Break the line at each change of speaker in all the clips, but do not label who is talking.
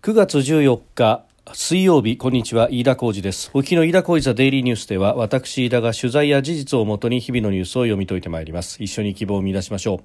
9月14日水曜日こんにちは。飯田浩二です。沖の飯田浩二ザデイリーニュースでは私飯田が取材や事実をもとに日々のニュースを読み解いてまいります。一緒に希望を見出しましょう。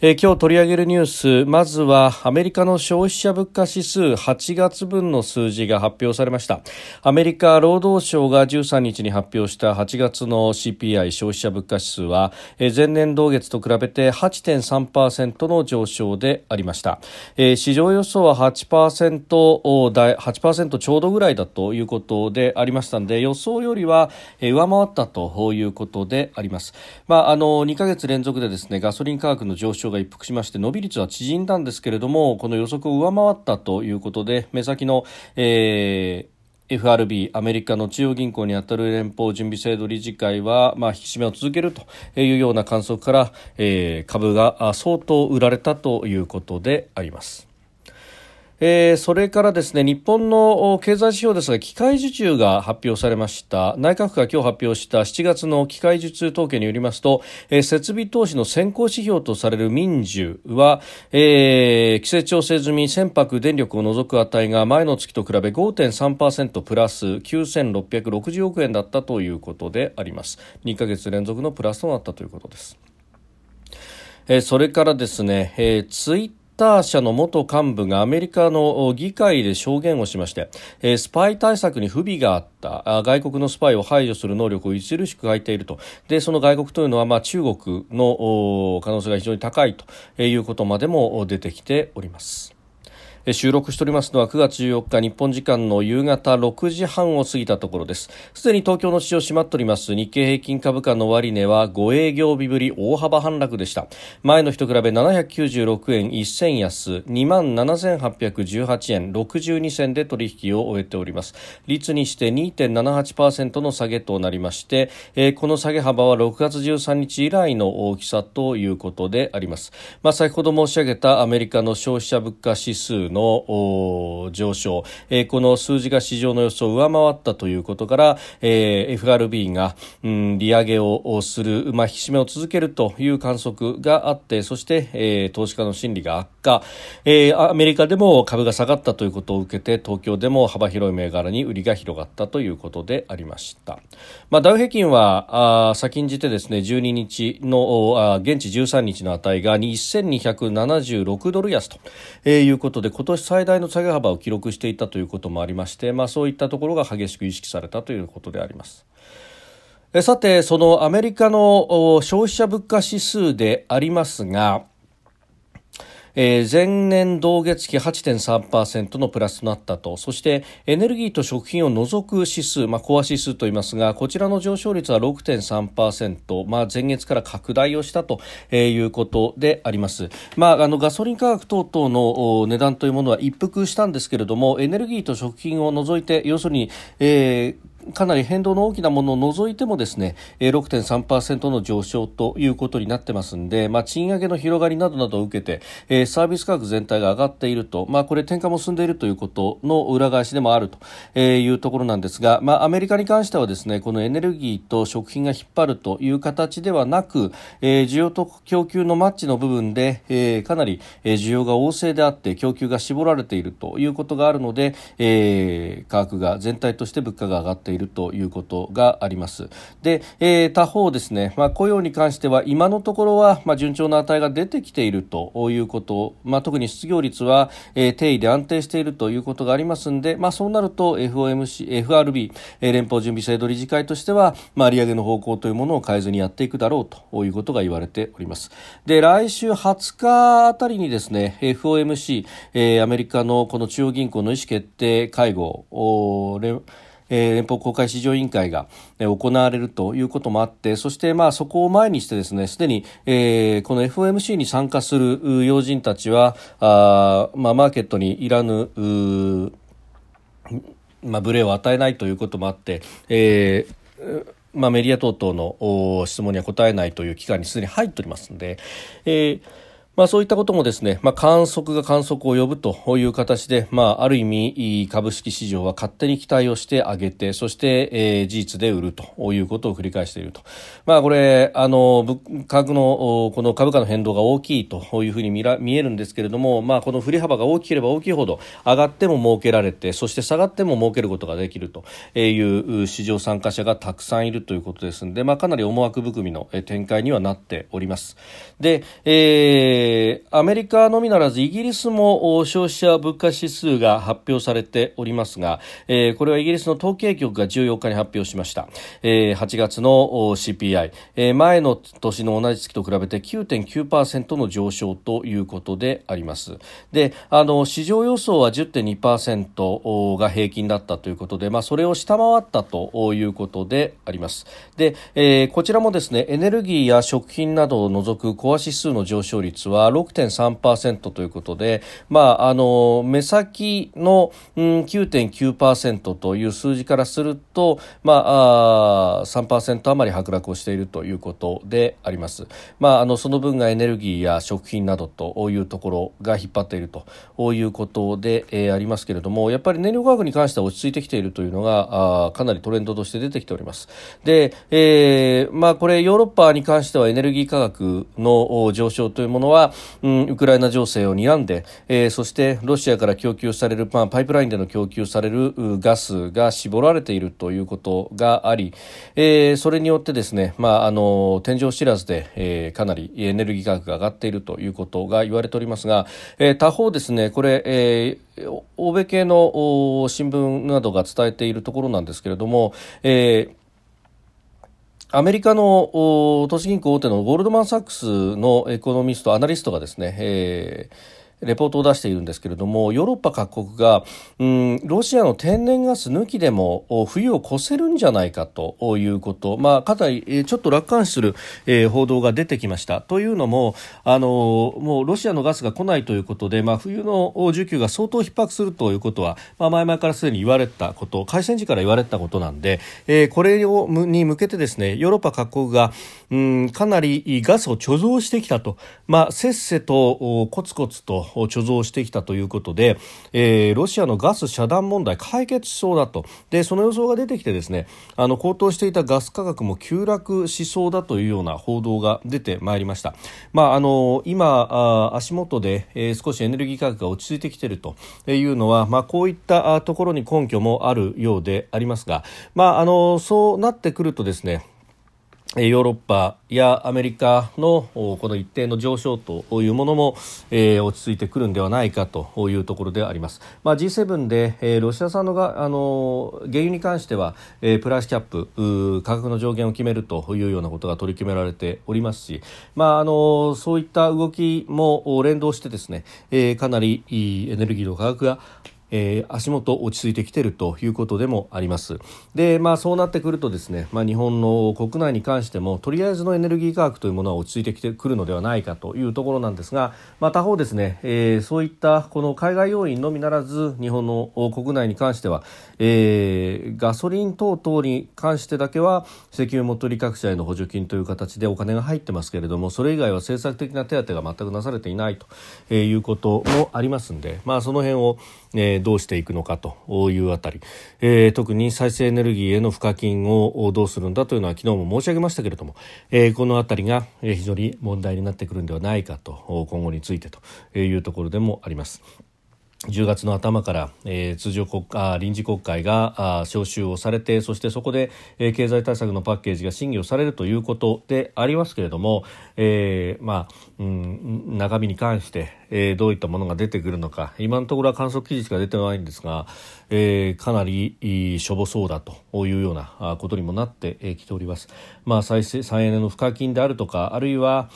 え、今日取り上げるニュースまずはアメリカの消費者物価指数8月分の数字が発表されました。アメリカ労働省が13日に発表した8月の CPI 消費者物価指数は、え、前年同月と比べて8.3%の上昇でありました、え、市場予想は8%台8%ちょうどぐらいだということでありましたので予想よりは、え、上回ったということであります。まああの2ヶ月連続でですねガソリン価格の上昇が一服しまして伸び率は縮んだんですけれどもこの予測を上回ったということで目先の、えー FRB アメリカの中央銀行にあたる連邦準備制度理事会は、まあ、引き締めを続けるというような観測から、えー、株が相当売られたということであります。えー、それからですね日本の経済指標ですが機械受注が発表されました。内閣府が今日発表した7月の機械受注統計によりますと、えー、設備投資の先行指標とされる民需は、えー、規制調整済み船舶電力を除く値が前の月と比べ5.3%プラス9660億円だったということであります。2ヶ月連続のプラスとなったということです、えー、それからですね、えー、ツイッター社の元幹部がアメリカの議会で証言をしまして、えスパイ対策に不備があった外国のスパイを排除する能力を著しく欠いているとでその外国というのは、まあ、中国の可能性が非常に高いということまでも出てきております。収録しておりますのは9月14日日本時間の夕方6時半を過ぎたところです。すでに東京の市場閉まっております。日経平均株価の終値は5営業日ぶり大幅反落でした。前の日と比べ796円1銭安2万7818円62銭で取引を終えております。率にして2.78%の下げとなりまして、えー、この下げ幅は6月13日以来の大きさということであります、まあ、先ほど申し上げたアメリカの消費者物価指数の上昇、えー、この数字が市場の予想を上回ったということから、えー、FRB が、うん、利上げをする、まあ、引き締めを続けるという観測があってそして、えー、投資家の心理が悪化、えー、アメリカでも株が下がったということを受けて東京でも幅広い銘柄に売りが広がったということでありました、まあ、ダウ平均はあ先んじてですね12日のあ現地13日の値が1276ドル安と、えー、いうことで今今年最大の下げ幅を記録していたということもありまして、まあ、そういったところが激しく意識されたということであります。さて、そのアメリカの消費者物価指数でありますが、えー、前年同月比8.3%のプラスとなったと。そしてエネルギーと食品を除く指数、まあ、コア指数といいますがこちらの上昇率は6.3%、まあ、前月から拡大をしたということであります、まあ、あのガソリン価格等々の値段というものは一服したんですけれどもエネルギーと食品を除いて要するに、えーかなり変動の大きなものを除いてもですね6.3%の上昇ということになってますんで、まあ、賃上げの広がりなどなどを受けて、えー、サービス価格全体が上がっていると、まあ、これ転換も進んでいるということの裏返しでもあるというところなんですが、まあ、アメリカに関してはですねこのエネルギーと食品が引っ張るという形ではなく、えー、需要と供給のマッチの部分で、えー、かなり需要が旺盛であって供給が絞られているということがあるので、えー、価格が全体として物価が上がっている。いるということがあります。で、えー、他方ですね、まあ、雇用に関しては今のところは、まあ、順調な値が出てきているということ、まあ、特に失業率は、えー、定位で安定しているということがありますので、まあ、そうなると FOMC、FRB、えー、連邦準備制度理事会としては、まあ、利上げの方向というものを変えずにやっていくだろうということが言われております。で、来週20日あたりにですね、FOMC、えー、アメリカのこの中央銀行の意思決定会合、連邦公開市場委員会が、え、行われるということもあってそしてまあそこを前にしてですねすでに、えー、この FOMC に参加する要人たちはあ、まあ、マーケットにいらぬまあ、ブレを与えないということもあって、えーまあ、メディア等々の質問には答えないという期間にすでに入っておりますので、えーまあ、そういったこともですね、まあ、観測が観測を呼ぶという形で、まあ、ある意味株式市場は勝手に期待をして上げてそして、えー、事実で売るということを繰り返していると、まあ、これあの価格のこの株価の変動が大きいというふうに見ら見えるんですけれども、まあ、この振り幅が大きければ大きいほど上がっても儲けられてそして下がっても儲けることができるという市場参加者がたくさんいるということですので、まあ、かなり思惑含みの展開にはなっております。で、えーえー、アメリカのみならずイギリスも消費者物価指数が発表されておりますが、えー、これはイギリスの統計局が14日に発表しました、えー、8月の CPI、えー、前の年の同じ月と比べて9.9%の上昇ということであります。であの市場予想は10.2%が平均だったということで、まあ、それを下回ったということであります。で、えー、こちらもですねエネルギーや食品などを除くコア指数の上昇率はは6.3%ということで、まあ、あの目先の、うん、9.9%という数字からすると、まあ、あ3%余り剥落をしているということであります。まあ、あのその分がエネルギーや食品などというところが引っ張っているということで、えー、ありますけれどもやっぱり燃料価格に関しては落ち着いてきているというのがあかなりトレンドとして出てきております。で、えーまあ、これヨーロッパに関してはエネルギー価格の上昇というものはうん、ウクライナ情勢を睨んで、えー、そしてロシアから供給される、まあ、パイプラインでの供給されるガスが絞られているということがあり、えー、それによってですね、まあ、あの天井知らずで、えー、かなりエネルギー価格が上がっているということが言われておりますが、えー、他方ですねこれ、えー、欧米系の新聞などが伝えているところなんですけれども、えーアメリカの都市銀行大手のゴールドマン・サックスのエコノミスト、アナリストがですね、えーレポートを出しているんですけれどもヨーロッパ各国が、うん、ロシアの天然ガス抜きでも冬を越せるんじゃないかということ、まあ、かなりちょっと楽観視する、えー、報道が出てきました。というのもあのもうロシアのガスが来ないということで、まあ、冬の需給が相当逼迫するということは、まあ、前々からすでに言われたこと開戦時から言われたことなんで、えー、これをに向けてですねヨーロッパ各国が、うん、かなりガスを貯蔵してきたと、まあ、せっせとコツコツと貯蔵してきたということで、えー、ロシアのガス遮断問題解決しそうだと。でその予想が出てきてですねあの高騰していたガス価格も急落しそうだというような報道が出てまいりました、まあ、あの今あ足元で、えー、少しエネルギー価格が落ち着いてきているというのは、まあ、こういったところに根拠もあるようでありますが、まあ、あのそうなってくるとですねヨーロッパやアメリカのこの一定の上昇というものも、落ち着いてくるんではないかというところであります。まあ、G7 で、えー、ロシア産のがあの原油に関しては、プライスキャップ価格の上限を決めるというようなことが取り決められておりますし、まあ、あのそういった動きも連動してですね、かなりエネルギーの価格がえー、足元落ち着いてきているということでもあります。で、まあ、そうなってくるとですね、まあ、日本の国内に関してもとりあえずのエネルギー価格というものは落ち着いてきてくるのではないかというところなんですが、まあ、他方ですね、えー、そういったこの海外要因のみならず日本の国内に関しては、えー、ガソリン等々に関してだけは石油元売各社への補助金という形でお金が入ってますけれどもそれ以外は政策的な手当が全くなされていないということもありますので、まあ、その辺を、えーどうしていくのかというあたり、えー、特に再生エネルギーへの賦課金をどうするんだというのは昨日も申し上げましたけれども、えー、このあたりが非常に問題になってくるんではないかと今後についてというところでもあります。10月の頭から、えー、通常国あ臨時国会があ召集をされてそしてそこで、えー、経済対策のパッケージが審議をされるということでありますけれども、えーまあうん、中身に関して、えー、どういったものが出てくるのか今のところは観測期日が出てないんですが、えー、かなりしょぼそうだというようなことにもなってきております。まあ、再生再エネの賦課金であるとかあるいは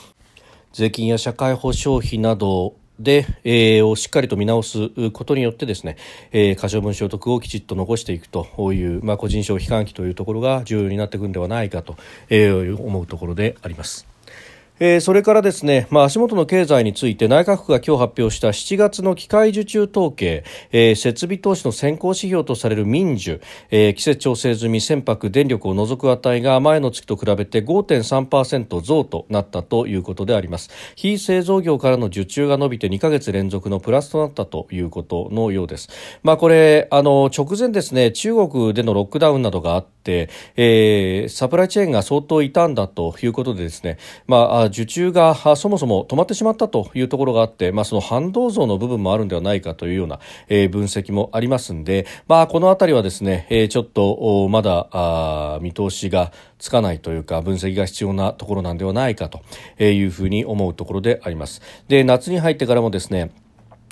税金や社会保障費などで、えー、をしっかりと見直すことによってですね、えー、可処分所得をきちっと残していくという、まあ、個人消費喚起というところが重要になってくるんではないかと、えー、思うところであります。えー、それからですね、まあ、足元の経済について内閣府が今日発表した7月の機械受注統計、えー、設備投資の先行指標とされる民需、えー、季節調整済み船舶電力を除く値が前の月と比べて5.3%増となったということであります。非製造業からの受注が伸びて2ヶ月連続のプラスとなったということのようです、まあ、これあの直前ですね中国でのロックダウンなどがあって、えー、サプライチェーンが相当傷んだということでですね、まあ、受注がそもそも止まってしまったというところがあって、まあ、その反動増の部分もあるんではないかというような、えー、分析もありますんで、まあ、このあたりはですね、えー、ちょっとまだ見通しがつかないというか分析が必要なところなんではないかというふうに思うところであります。で夏に入ってからもですね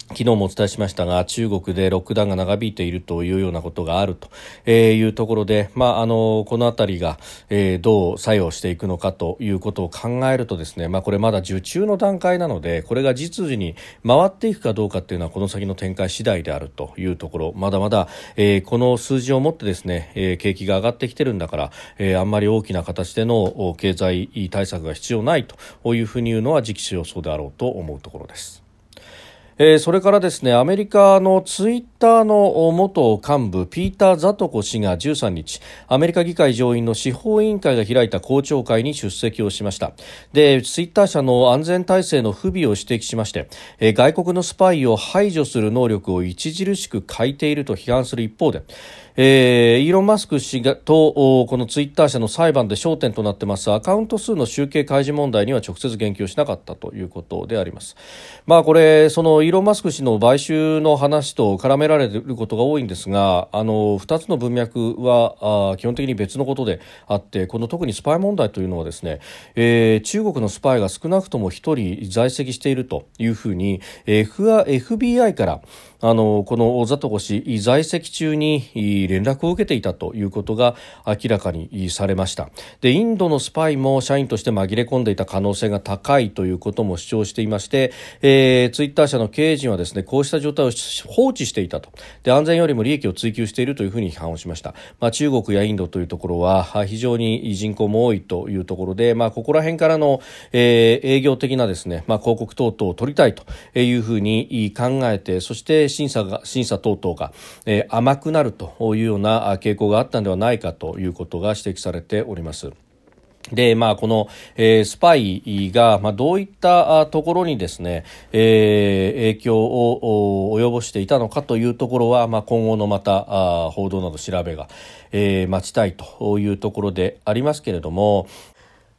昨日もお伝えしましたが中国でロックダウンが長引いているというようなことがあるというところで、まあ、あのこの辺りが、えー、どう作用していくのかということを考えるとですね、まあ、これまだ受注の段階なのでこれが実需に回っていくかどうかというのはこの先の展開次第であるというところまだまだ、えー、この数字をもってですね、えー、景気が上がってきてるんだから、えー、あんまり大きな形での経済対策が必要ないというふうに言うのは時期尚早であろうと思うところです。えー、それからですねアメリカのツイッターッターの元幹部ピーター・ザトコ氏が13日アメリカ議会上院の司法委員会が開いた公聴会に出席をしましたでツイッター社の安全体制の不備を指摘しまして、外国のスパイを排除する能力を著しく欠いていると批判する一方でえー、イーロン・マスク氏がとこのツイッター社の裁判で焦点となってますアカウント数の集計開示問題には直接言及しなかったということであります。まあこれそのイーロン・マスク氏の買収の話と絡められることが多いんですがあの2つの文脈はあ基本的に別のことであってこの特にスパイ問題というのはですね、えー、中国のスパイが少なくとも1人在籍しているというふうに FBI からあのこのザトコ氏在籍中に連絡を受けていたということが明らかにされました。でインドのスパイも社員として紛れ込んでいた可能性が高いということも主張していまして、えー、ツイッター社の経営陣はですねこうした状態を放置していたと。で安全よりも利益を追求しているというふうに批判をしました、まあ、中国やインドというところは非常に人口も多いというところで、まあ、ここら辺からの、えー、営業的なですね、まあ、広告等々を取りたいというふうに考えてそして審査が審査等々が、えー、甘くなるというような傾向があったのではないかということが指摘されております。で、まあ、この、えー、スパイが、まあ、どういったところにですね、えー、影響を及ぼしていたのかというところは、まあ、今後のまた、あ報道など調べが、えー、待ちたいというところでありますけれども、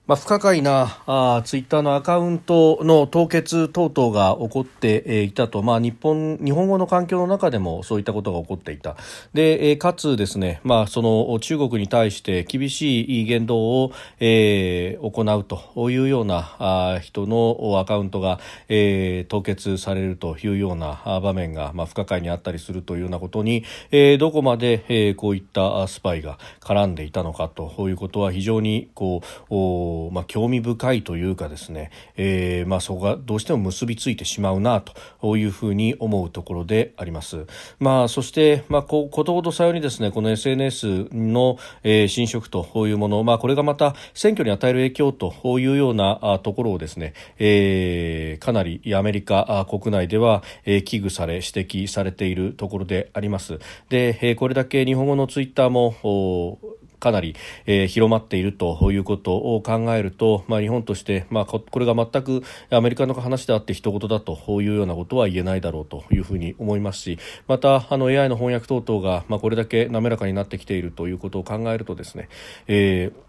まあ、不可解なあツイッターのアカウントの凍結等々が起こっていたと、まあ、日本日本語の環境の中でもそういったことが起こっていた。でかつですね、まあ、その中国に対して厳しい言動を、えー、行うというようなあ人のアカウントが、えー、凍結されるというような場面が、まあ、不可解にあったりするというようなことに、えー、どこまで、えー、こういったスパイが絡んでいたのかということは非常にこうまあ、興味深いというかですね、えー、まあ、そこがどうしても結びついてしまうなというふうに思うところであります。まあ、そして、まあ、こことごとさようにですね、この SNS の、えー、侵食というもの、まあ、これがまた選挙に与える影響というようなところをですね、えー、かなりアメリカ国内では、えー、危惧され、指摘されているところであります。で、えー、これだけ日本語のツイッターもかなり、えー、広まっているということを考えると、まあ、日本として、まあ、これが全くアメリカの話であって一言だというようなことは言えないだろうというふうに思いますしまたあの AI の翻訳等々が、まあ、これだけ滑らかになってきているということを考えるとですね、えー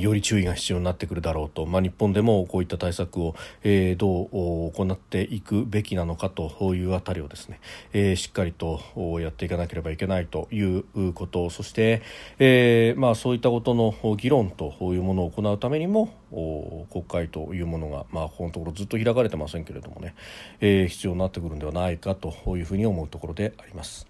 より注意が必要になってくるだろうと、まあ、日本でもこういった対策を、えー、どう行っていくべきなのかというあたりをですね、えー、しっかりとやっていかなければいけないということそして、えーまあ、そういったことの議論というものを行うためにも国会というものが、まあ、このところずっと開かれてませんけれどもね、えー、必要になってくるんではないかというふうに思うところであります。